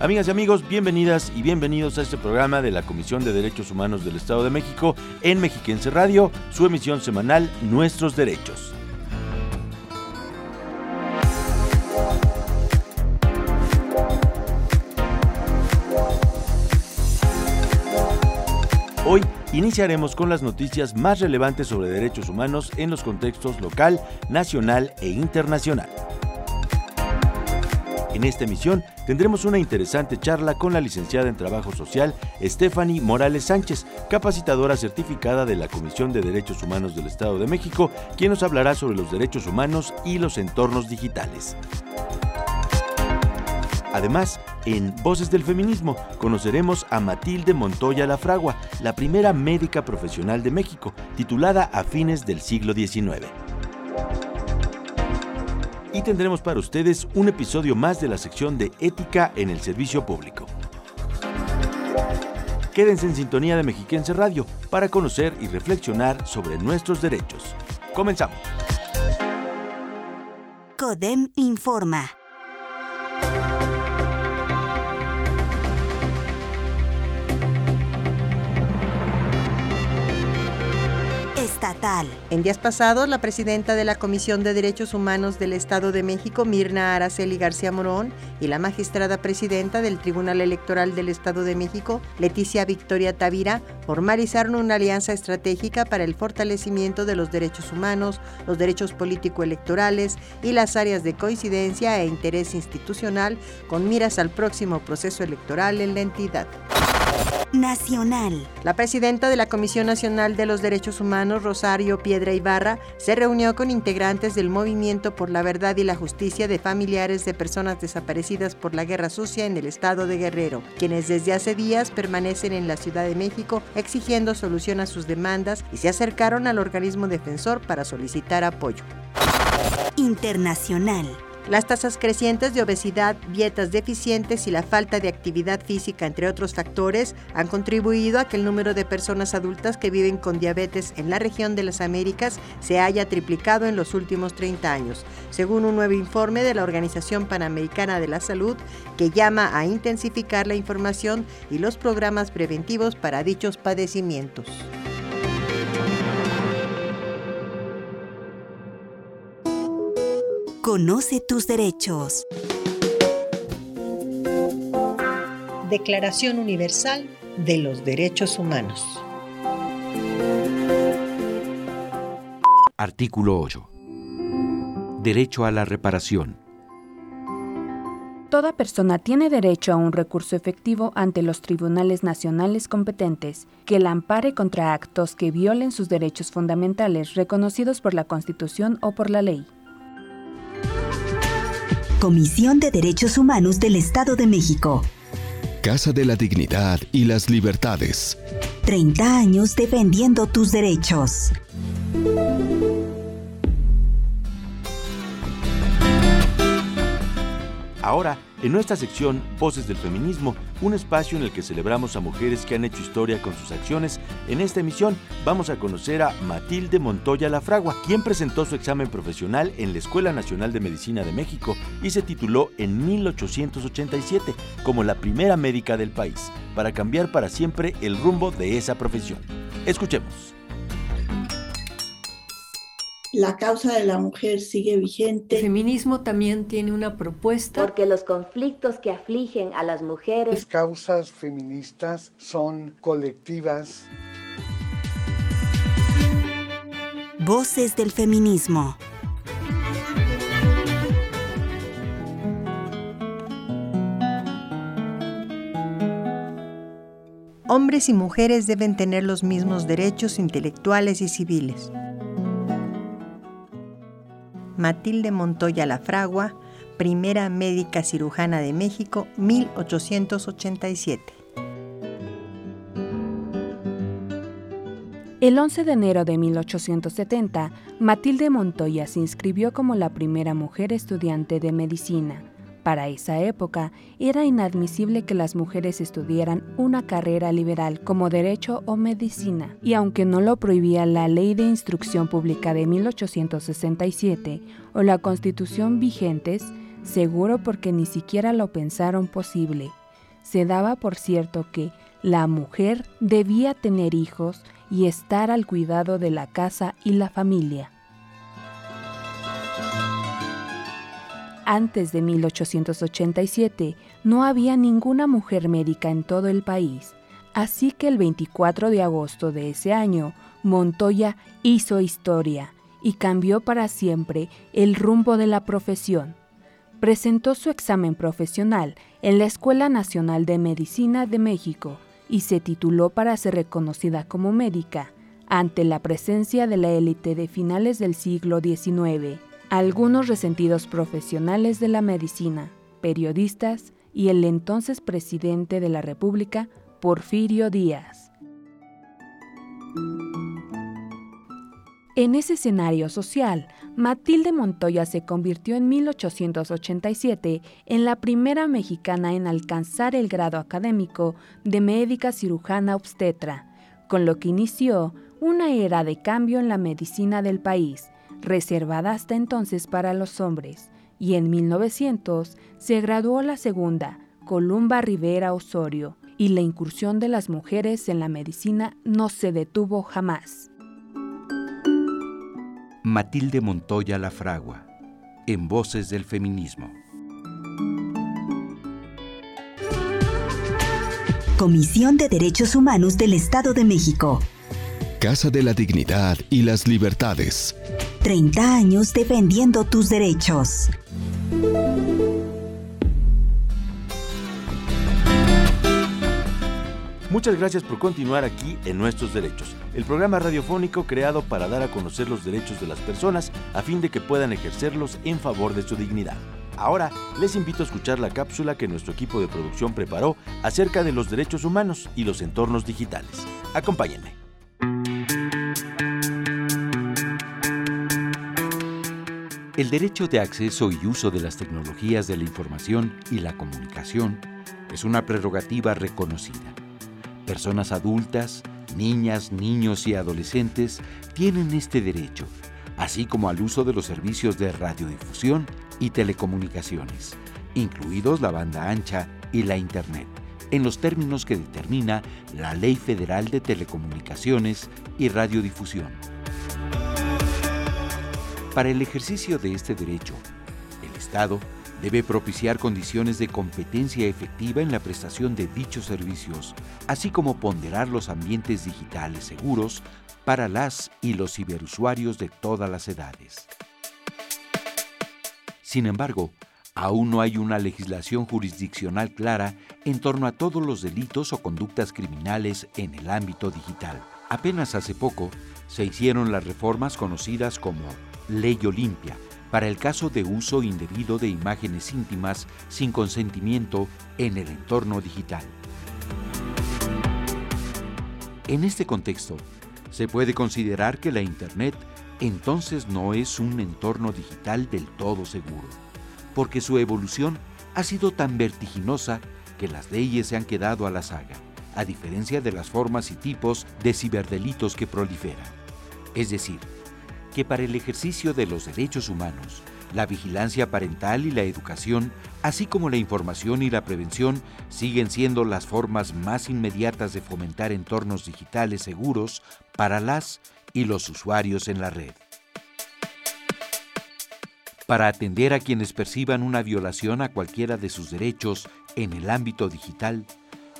Amigas y amigos, bienvenidas y bienvenidos a este programa de la Comisión de Derechos Humanos del Estado de México en Mexiquense Radio, su emisión semanal Nuestros Derechos. Hoy iniciaremos con las noticias más relevantes sobre derechos humanos en los contextos local, nacional e internacional. En esta emisión tendremos una interesante charla con la licenciada en Trabajo Social Stephanie Morales Sánchez, capacitadora certificada de la Comisión de Derechos Humanos del Estado de México, quien nos hablará sobre los derechos humanos y los entornos digitales. Además, en Voces del Feminismo conoceremos a Matilde Montoya Lafragua, la primera médica profesional de México, titulada a fines del siglo XIX y tendremos para ustedes un episodio más de la sección de Ética en el Servicio Público. Quédense en sintonía de Mexiquense Radio para conocer y reflexionar sobre nuestros derechos. Comenzamos. CODEM informa. En días pasados, la presidenta de la Comisión de Derechos Humanos del Estado de México, Mirna Araceli García Morón, y la magistrada presidenta del Tribunal Electoral del Estado de México, Leticia Victoria Tavira, formalizaron una alianza estratégica para el fortalecimiento de los derechos humanos, los derechos político-electorales y las áreas de coincidencia e interés institucional con miras al próximo proceso electoral en la entidad. Nacional. La presidenta de la Comisión Nacional de los Derechos Humanos, Rosario Piedra Ibarra, se reunió con integrantes del Movimiento por la Verdad y la Justicia de familiares de personas desaparecidas por la guerra sucia en el estado de Guerrero, quienes desde hace días permanecen en la Ciudad de México exigiendo solución a sus demandas y se acercaron al organismo defensor para solicitar apoyo. Internacional. Las tasas crecientes de obesidad, dietas deficientes y la falta de actividad física, entre otros factores, han contribuido a que el número de personas adultas que viven con diabetes en la región de las Américas se haya triplicado en los últimos 30 años, según un nuevo informe de la Organización Panamericana de la Salud que llama a intensificar la información y los programas preventivos para dichos padecimientos. Conoce tus derechos. Declaración Universal de los Derechos Humanos. Artículo 8. Derecho a la reparación. Toda persona tiene derecho a un recurso efectivo ante los tribunales nacionales competentes que la ampare contra actos que violen sus derechos fundamentales reconocidos por la Constitución o por la ley. Comisión de Derechos Humanos del Estado de México. Casa de la Dignidad y las Libertades. 30 años defendiendo tus derechos. Ahora, en nuestra sección Voces del Feminismo, un espacio en el que celebramos a mujeres que han hecho historia con sus acciones, en esta emisión vamos a conocer a Matilde Montoya Lafragua, quien presentó su examen profesional en la Escuela Nacional de Medicina de México y se tituló en 1887 como la primera médica del país, para cambiar para siempre el rumbo de esa profesión. Escuchemos la causa de la mujer sigue vigente. El feminismo también tiene una propuesta. Porque los conflictos que afligen a las mujeres. Las causas feministas son colectivas. Voces del feminismo. Hombres y mujeres deben tener los mismos derechos intelectuales y civiles. Matilde Montoya Lafragua, primera médica cirujana de México, 1887. El 11 de enero de 1870, Matilde Montoya se inscribió como la primera mujer estudiante de medicina. Para esa época era inadmisible que las mujeres estudiaran una carrera liberal como derecho o medicina, y aunque no lo prohibía la Ley de Instrucción Pública de 1867 o la Constitución vigentes, seguro porque ni siquiera lo pensaron posible. Se daba por cierto que la mujer debía tener hijos y estar al cuidado de la casa y la familia. Antes de 1887 no había ninguna mujer médica en todo el país, así que el 24 de agosto de ese año, Montoya hizo historia y cambió para siempre el rumbo de la profesión. Presentó su examen profesional en la Escuela Nacional de Medicina de México y se tituló para ser reconocida como médica ante la presencia de la élite de finales del siglo XIX algunos resentidos profesionales de la medicina, periodistas y el entonces presidente de la República, Porfirio Díaz. En ese escenario social, Matilde Montoya se convirtió en 1887 en la primera mexicana en alcanzar el grado académico de médica cirujana obstetra, con lo que inició una era de cambio en la medicina del país reservada hasta entonces para los hombres, y en 1900 se graduó la segunda, Columba Rivera Osorio, y la incursión de las mujeres en la medicina no se detuvo jamás. Matilde Montoya La Fragua, en Voces del Feminismo. Comisión de Derechos Humanos del Estado de México. Casa de la Dignidad y las Libertades. 30 años defendiendo tus derechos. Muchas gracias por continuar aquí en Nuestros Derechos, el programa radiofónico creado para dar a conocer los derechos de las personas a fin de que puedan ejercerlos en favor de su dignidad. Ahora les invito a escuchar la cápsula que nuestro equipo de producción preparó acerca de los derechos humanos y los entornos digitales. Acompáñenme. El derecho de acceso y uso de las tecnologías de la información y la comunicación es una prerrogativa reconocida. Personas adultas, niñas, niños y adolescentes tienen este derecho, así como al uso de los servicios de radiodifusión y telecomunicaciones, incluidos la banda ancha y la Internet, en los términos que determina la Ley Federal de Telecomunicaciones y Radiodifusión. Para el ejercicio de este derecho, el Estado debe propiciar condiciones de competencia efectiva en la prestación de dichos servicios, así como ponderar los ambientes digitales seguros para las y los ciberusuarios de todas las edades. Sin embargo, aún no hay una legislación jurisdiccional clara en torno a todos los delitos o conductas criminales en el ámbito digital. Apenas hace poco se hicieron las reformas conocidas como Ley Olimpia para el caso de uso indebido de imágenes íntimas sin consentimiento en el entorno digital. En este contexto, se puede considerar que la Internet entonces no es un entorno digital del todo seguro, porque su evolución ha sido tan vertiginosa que las leyes se han quedado a la saga, a diferencia de las formas y tipos de ciberdelitos que proliferan. Es decir, que para el ejercicio de los derechos humanos, la vigilancia parental y la educación, así como la información y la prevención, siguen siendo las formas más inmediatas de fomentar entornos digitales seguros para las y los usuarios en la red. Para atender a quienes perciban una violación a cualquiera de sus derechos en el ámbito digital,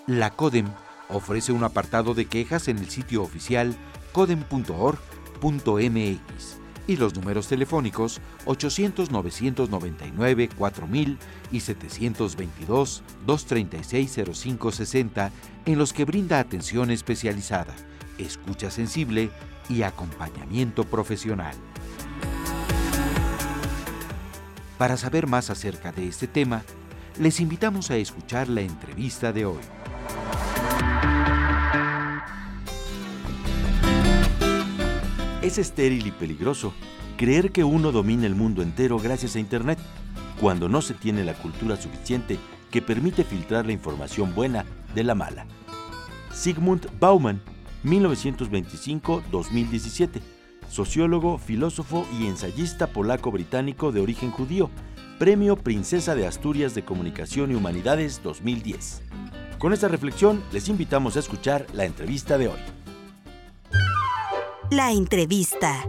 la CODEM ofrece un apartado de quejas en el sitio oficial codem.org y los números telefónicos 800-999-4000 y 722-236-0560 en los que brinda atención especializada, escucha sensible y acompañamiento profesional. Para saber más acerca de este tema, les invitamos a escuchar la entrevista de hoy. Es estéril y peligroso creer que uno domina el mundo entero gracias a Internet, cuando no se tiene la cultura suficiente que permite filtrar la información buena de la mala. Sigmund Bauman, 1925-2017, sociólogo, filósofo y ensayista polaco-británico de origen judío, Premio Princesa de Asturias de Comunicación y Humanidades 2010. Con esta reflexión les invitamos a escuchar la entrevista de hoy. La entrevista.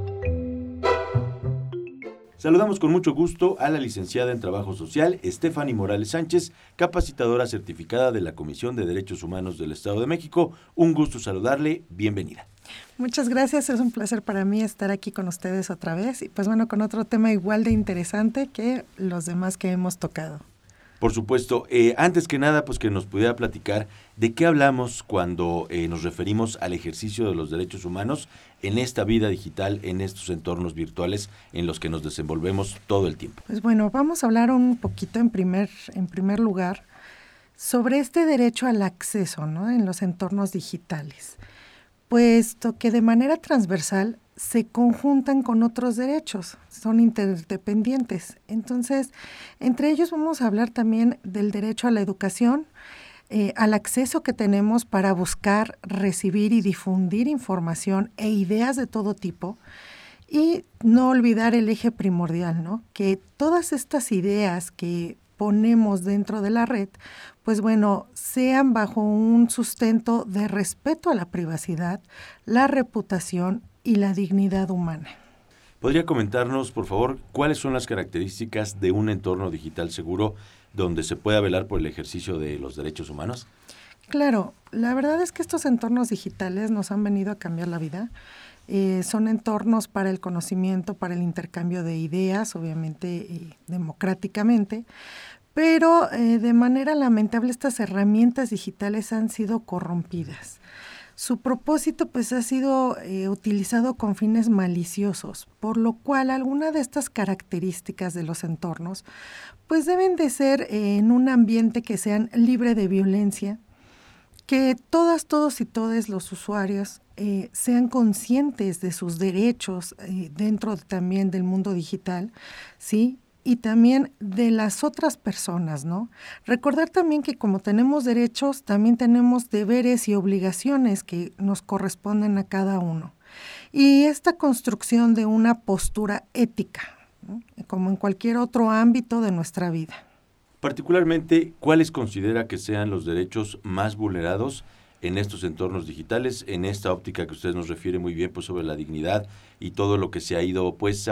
Saludamos con mucho gusto a la licenciada en Trabajo Social, Stephanie Morales Sánchez, capacitadora certificada de la Comisión de Derechos Humanos del Estado de México. Un gusto saludarle, bienvenida. Muchas gracias, es un placer para mí estar aquí con ustedes otra vez y pues bueno, con otro tema igual de interesante que los demás que hemos tocado. Por supuesto. Eh, antes que nada, pues que nos pudiera platicar de qué hablamos cuando eh, nos referimos al ejercicio de los derechos humanos en esta vida digital, en estos entornos virtuales en los que nos desenvolvemos todo el tiempo. Pues bueno, vamos a hablar un poquito en primer, en primer lugar sobre este derecho al acceso ¿no? en los entornos digitales, puesto que de manera transversal se conjuntan con otros derechos, son interdependientes. Entonces, entre ellos vamos a hablar también del derecho a la educación, eh, al acceso que tenemos para buscar, recibir y difundir información e ideas de todo tipo. Y no olvidar el eje primordial, ¿no? Que todas estas ideas que ponemos dentro de la red, pues bueno, sean bajo un sustento de respeto a la privacidad, la reputación y la dignidad humana. ¿Podría comentarnos, por favor, cuáles son las características de un entorno digital seguro donde se pueda velar por el ejercicio de los derechos humanos? Claro, la verdad es que estos entornos digitales nos han venido a cambiar la vida. Eh, son entornos para el conocimiento, para el intercambio de ideas, obviamente eh, democráticamente, pero eh, de manera lamentable estas herramientas digitales han sido corrompidas. Su propósito pues ha sido eh, utilizado con fines maliciosos, por lo cual algunas de estas características de los entornos pues deben de ser eh, en un ambiente que sean libre de violencia, que todas, todos y todos los usuarios eh, sean conscientes de sus derechos dentro también del mundo digital, ¿sí? Y también de las otras personas, ¿no? Recordar también que como tenemos derechos, también tenemos deberes y obligaciones que nos corresponden a cada uno. Y esta construcción de una postura ética, como en cualquier otro ámbito de nuestra vida. Particularmente, ¿cuáles considera que sean los derechos más vulnerados en estos entornos digitales, en esta óptica que usted nos refiere muy bien pues sobre la dignidad y todo lo que se ha ido pues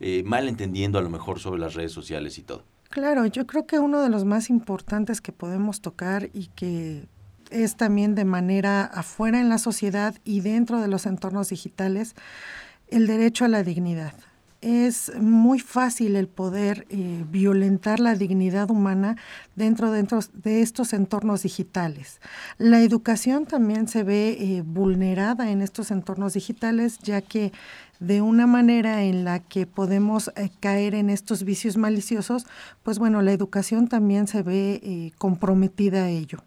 eh, mal entendiendo a lo mejor sobre las redes sociales y todo. Claro, yo creo que uno de los más importantes que podemos tocar y que es también de manera afuera en la sociedad y dentro de los entornos digitales, el derecho a la dignidad es muy fácil el poder eh, violentar la dignidad humana dentro, dentro, de estos entornos digitales. La educación también se ve eh, vulnerada en estos entornos digitales, ya que de una manera en la que podemos eh, caer en estos vicios maliciosos, pues bueno, la educación también se ve comprometida a ello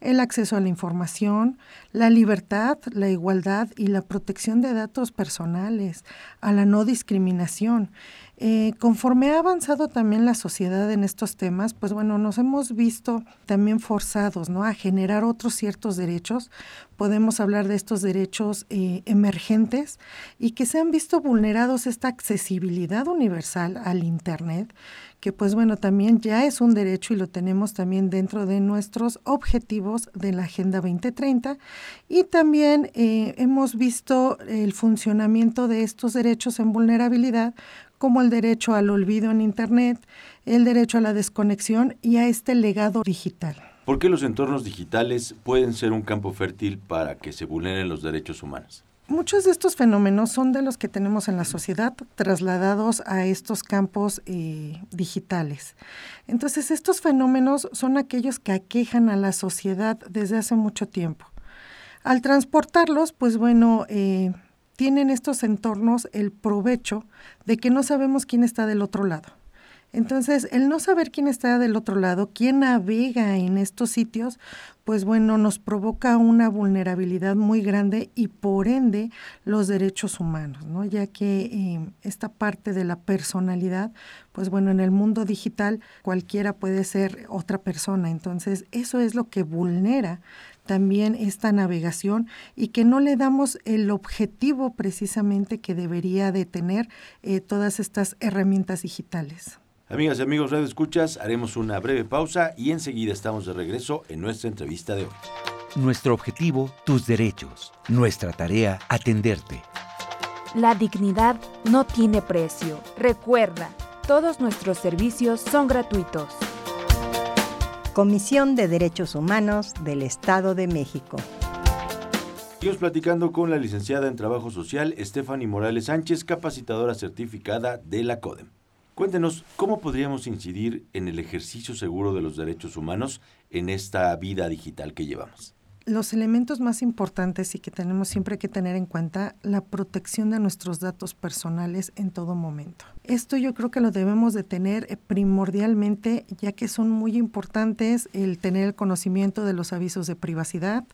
el acceso a la información, la libertad, la igualdad y la protección de datos personales, a la no discriminación. Eh, conforme ha avanzado también la sociedad en estos temas, pues bueno, nos hemos visto también forzados ¿no? a generar otros ciertos derechos. Podemos hablar de estos derechos eh, emergentes y que se han visto vulnerados esta accesibilidad universal al Internet que pues bueno, también ya es un derecho y lo tenemos también dentro de nuestros objetivos de la Agenda 2030 y también eh, hemos visto el funcionamiento de estos derechos en vulnerabilidad como el derecho al olvido en Internet, el derecho a la desconexión y a este legado digital. ¿Por qué los entornos digitales pueden ser un campo fértil para que se vulneren los derechos humanos? Muchos de estos fenómenos son de los que tenemos en la sociedad trasladados a estos campos eh, digitales. Entonces, estos fenómenos son aquellos que aquejan a la sociedad desde hace mucho tiempo. Al transportarlos, pues bueno, eh, tienen estos entornos el provecho de que no sabemos quién está del otro lado. Entonces, el no saber quién está del otro lado, quién navega en estos sitios, pues bueno, nos provoca una vulnerabilidad muy grande y por ende los derechos humanos, ¿no? Ya que eh, esta parte de la personalidad, pues bueno, en el mundo digital cualquiera puede ser otra persona, entonces eso es lo que vulnera también esta navegación y que no le damos el objetivo precisamente que debería de tener eh, todas estas herramientas digitales. Amigas y amigos Radio Escuchas, haremos una breve pausa y enseguida estamos de regreso en nuestra entrevista de hoy. Nuestro objetivo, tus derechos. Nuestra tarea, atenderte. La dignidad no tiene precio. Recuerda, todos nuestros servicios son gratuitos. Comisión de Derechos Humanos del Estado de México. Seguimos platicando con la licenciada en Trabajo Social, Stephanie Morales Sánchez, capacitadora certificada de la CODEM. Cuéntenos, ¿cómo podríamos incidir en el ejercicio seguro de los derechos humanos en esta vida digital que llevamos? Los elementos más importantes y que tenemos siempre que tener en cuenta, la protección de nuestros datos personales en todo momento. Esto yo creo que lo debemos de tener eh, primordialmente, ya que son muy importantes el tener el conocimiento de los avisos de privacidad,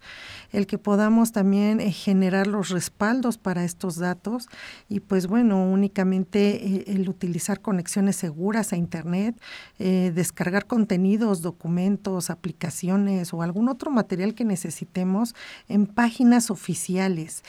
el que podamos también eh, generar los respaldos para estos datos y pues bueno, únicamente eh, el utilizar conexiones seguras a Internet, descargar contenidos, documentos, aplicaciones o algún otro material que necesitemos en páginas oficiales,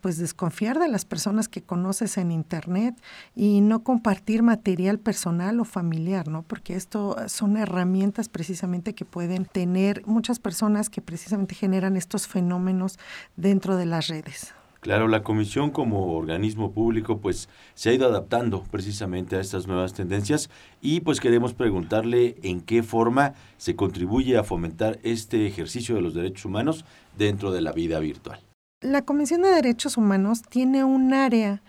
pues desconfiar de las personas que conoces en Internet y no compartir material personal o familiar, ¿no? Porque esto son herramientas precisamente que pueden tener muchas personas que precisamente generan estos fenómenos dentro de las redes. Claro, la comisión como organismo público pues se ha ido adaptando precisamente a estas nuevas tendencias y pues queremos preguntarle en qué forma se contribuye a fomentar este ejercicio de los derechos humanos dentro de la vida virtual. La Comisión de Derechos Humanos tiene un área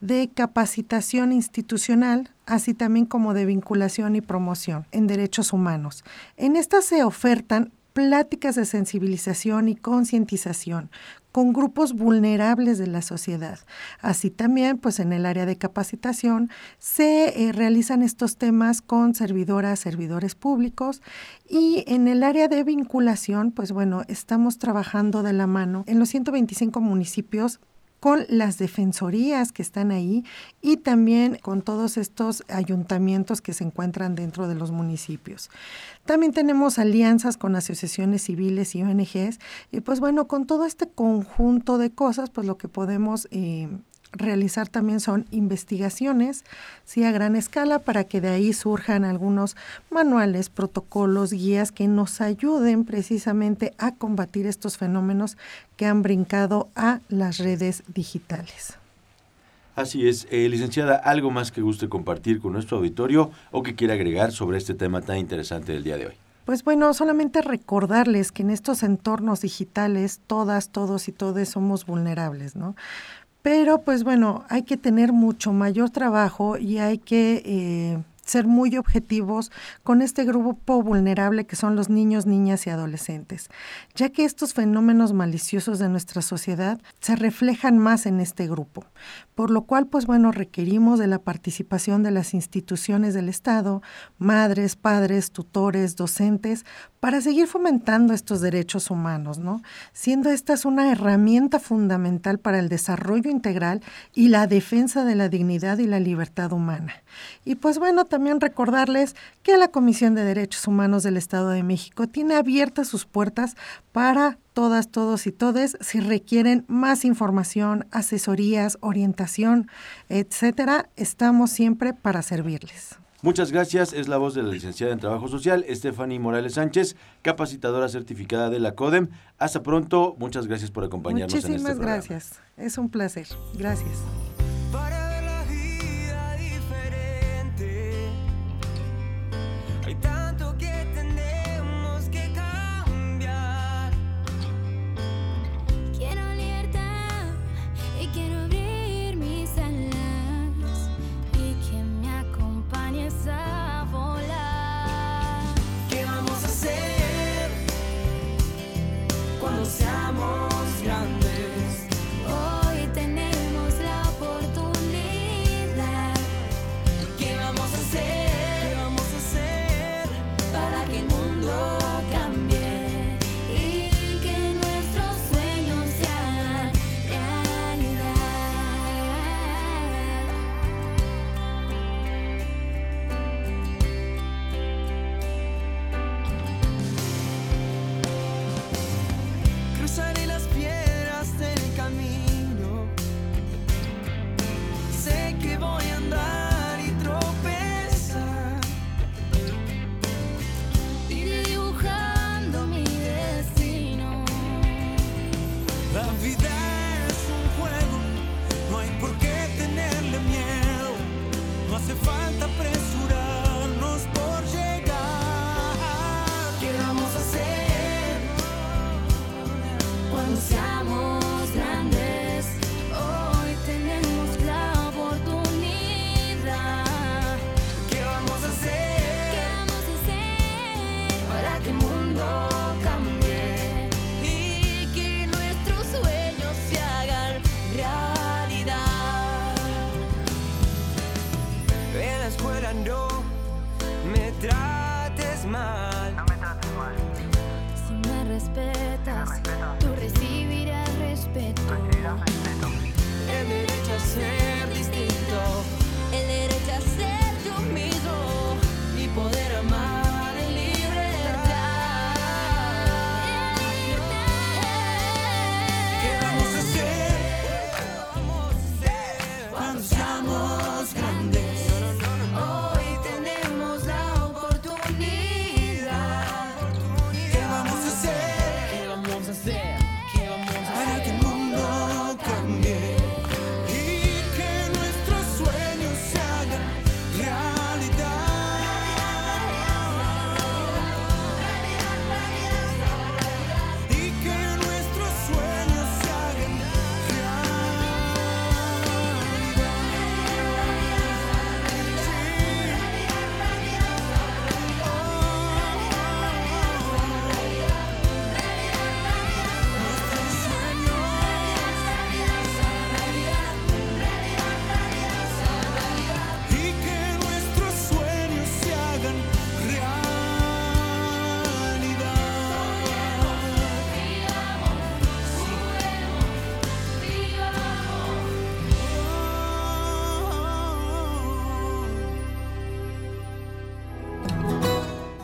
de capacitación institucional, así también como de vinculación y promoción en derechos humanos. En estas se ofertan pláticas de sensibilización y concientización con grupos vulnerables de la sociedad. Así también, pues en el área de capacitación se eh, realizan estos temas con servidoras, servidores públicos y en el área de vinculación, pues bueno, estamos trabajando de la mano en los 125 municipios con las defensorías que están ahí y también con todos estos ayuntamientos que se encuentran dentro de los municipios. También tenemos alianzas con asociaciones civiles y ONGs y pues bueno, con todo este conjunto de cosas, pues lo que podemos eh, realizar también son investigaciones, sí, a gran escala, para que de ahí surjan algunos manuales, protocolos, guías que nos ayuden precisamente a combatir estos fenómenos que han brincado a las redes digitales. Así es, eh, licenciada, ¿algo más que guste compartir con nuestro auditorio o que quiera agregar sobre este tema tan interesante del día de hoy? Pues bueno, solamente recordarles que en estos entornos digitales todas, todos y todes somos vulnerables, ¿no? Pero pues bueno, hay que tener mucho mayor trabajo y hay que eh, ser muy objetivos con este grupo vulnerable que son los niños, niñas y adolescentes, ya que estos fenómenos maliciosos de nuestra sociedad se reflejan más en este grupo, por lo cual pues bueno, requerimos de la participación de las instituciones del Estado, madres, padres, tutores, docentes, para seguir fomentando estos derechos humanos, ¿no? Siendo esta es una herramienta fundamental para el desarrollo integral y la defensa de la dignidad y la libertad humana. Y pues bueno, también recordarles que la Comisión de Derechos Humanos del Estado de México tiene abiertas sus puertas para todas, todos y todes si requieren más información, asesorías, orientación, etcétera, estamos siempre para servirles. Muchas gracias. Es la voz de la licenciada en Trabajo Social, Stephanie Morales Sánchez, capacitadora certificada de la CODEM. Hasta pronto. Muchas gracias por acompañarnos en este programa. gracias. Es un placer. Gracias.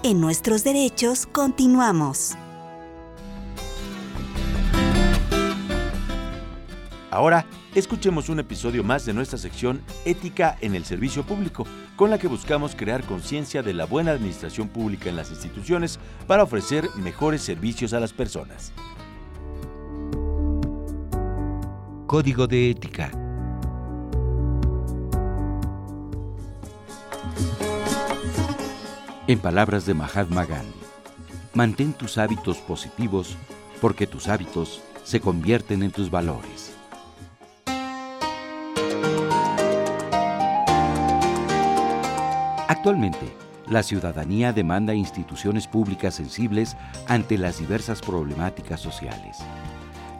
En nuestros derechos continuamos. Ahora, escuchemos un episodio más de nuestra sección Ética en el Servicio Público, con la que buscamos crear conciencia de la buena administración pública en las instituciones para ofrecer mejores servicios a las personas. Código de Ética En palabras de Mahatma Gandhi, mantén tus hábitos positivos porque tus hábitos se convierten en tus valores. Actualmente, la ciudadanía demanda instituciones públicas sensibles ante las diversas problemáticas sociales.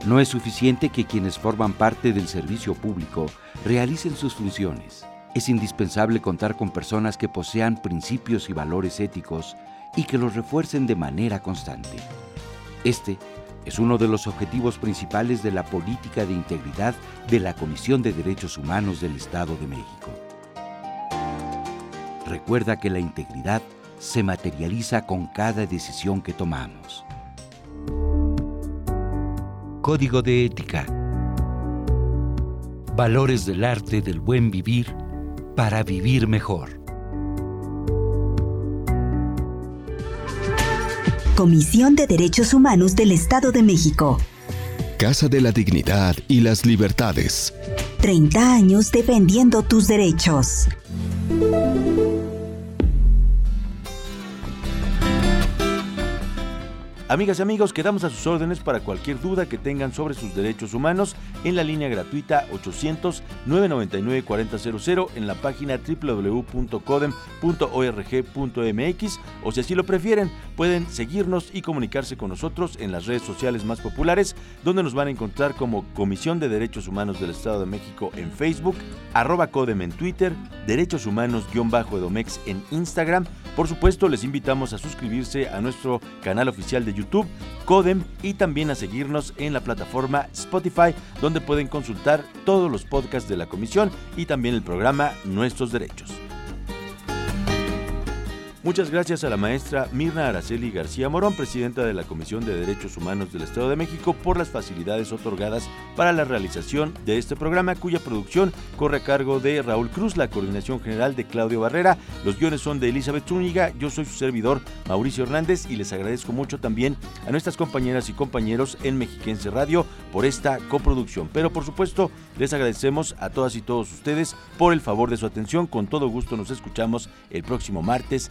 No es suficiente que quienes forman parte del servicio público realicen sus funciones es indispensable contar con personas que posean principios y valores éticos y que los refuercen de manera constante. Este es uno de los objetivos principales de la política de integridad de la Comisión de Derechos Humanos del Estado de México. Recuerda que la integridad se materializa con cada decisión que tomamos. Código de Ética. Valores del arte del buen vivir para vivir mejor. Comisión de Derechos Humanos del Estado de México. Casa de la Dignidad y las Libertades. 30 años defendiendo tus derechos. Amigas y amigos, quedamos a sus órdenes para cualquier duda que tengan sobre sus derechos humanos en la línea gratuita 800-999-4000 en la página www.codem.org.mx o si así lo prefieren, pueden seguirnos y comunicarse con nosotros en las redes sociales más populares, donde nos van a encontrar como Comisión de Derechos Humanos del Estado de México en Facebook, arroba Codem en Twitter, Derechos Humanos-Edomex en Instagram. Por supuesto, les invitamos a suscribirse a nuestro canal oficial de YouTube Codem y también a seguirnos en la plataforma Spotify, donde pueden consultar todos los podcasts de la comisión y también el programa Nuestros Derechos. Muchas gracias a la maestra Mirna Araceli García Morón, presidenta de la Comisión de Derechos Humanos del Estado de México, por las facilidades otorgadas para la realización de este programa, cuya producción corre a cargo de Raúl Cruz, la coordinación general de Claudio Barrera. Los guiones son de Elizabeth Zúñiga, yo soy su servidor Mauricio Hernández y les agradezco mucho también a nuestras compañeras y compañeros en Mexiquense Radio por esta coproducción. Pero por supuesto, les agradecemos a todas y todos ustedes por el favor de su atención. Con todo gusto nos escuchamos el próximo martes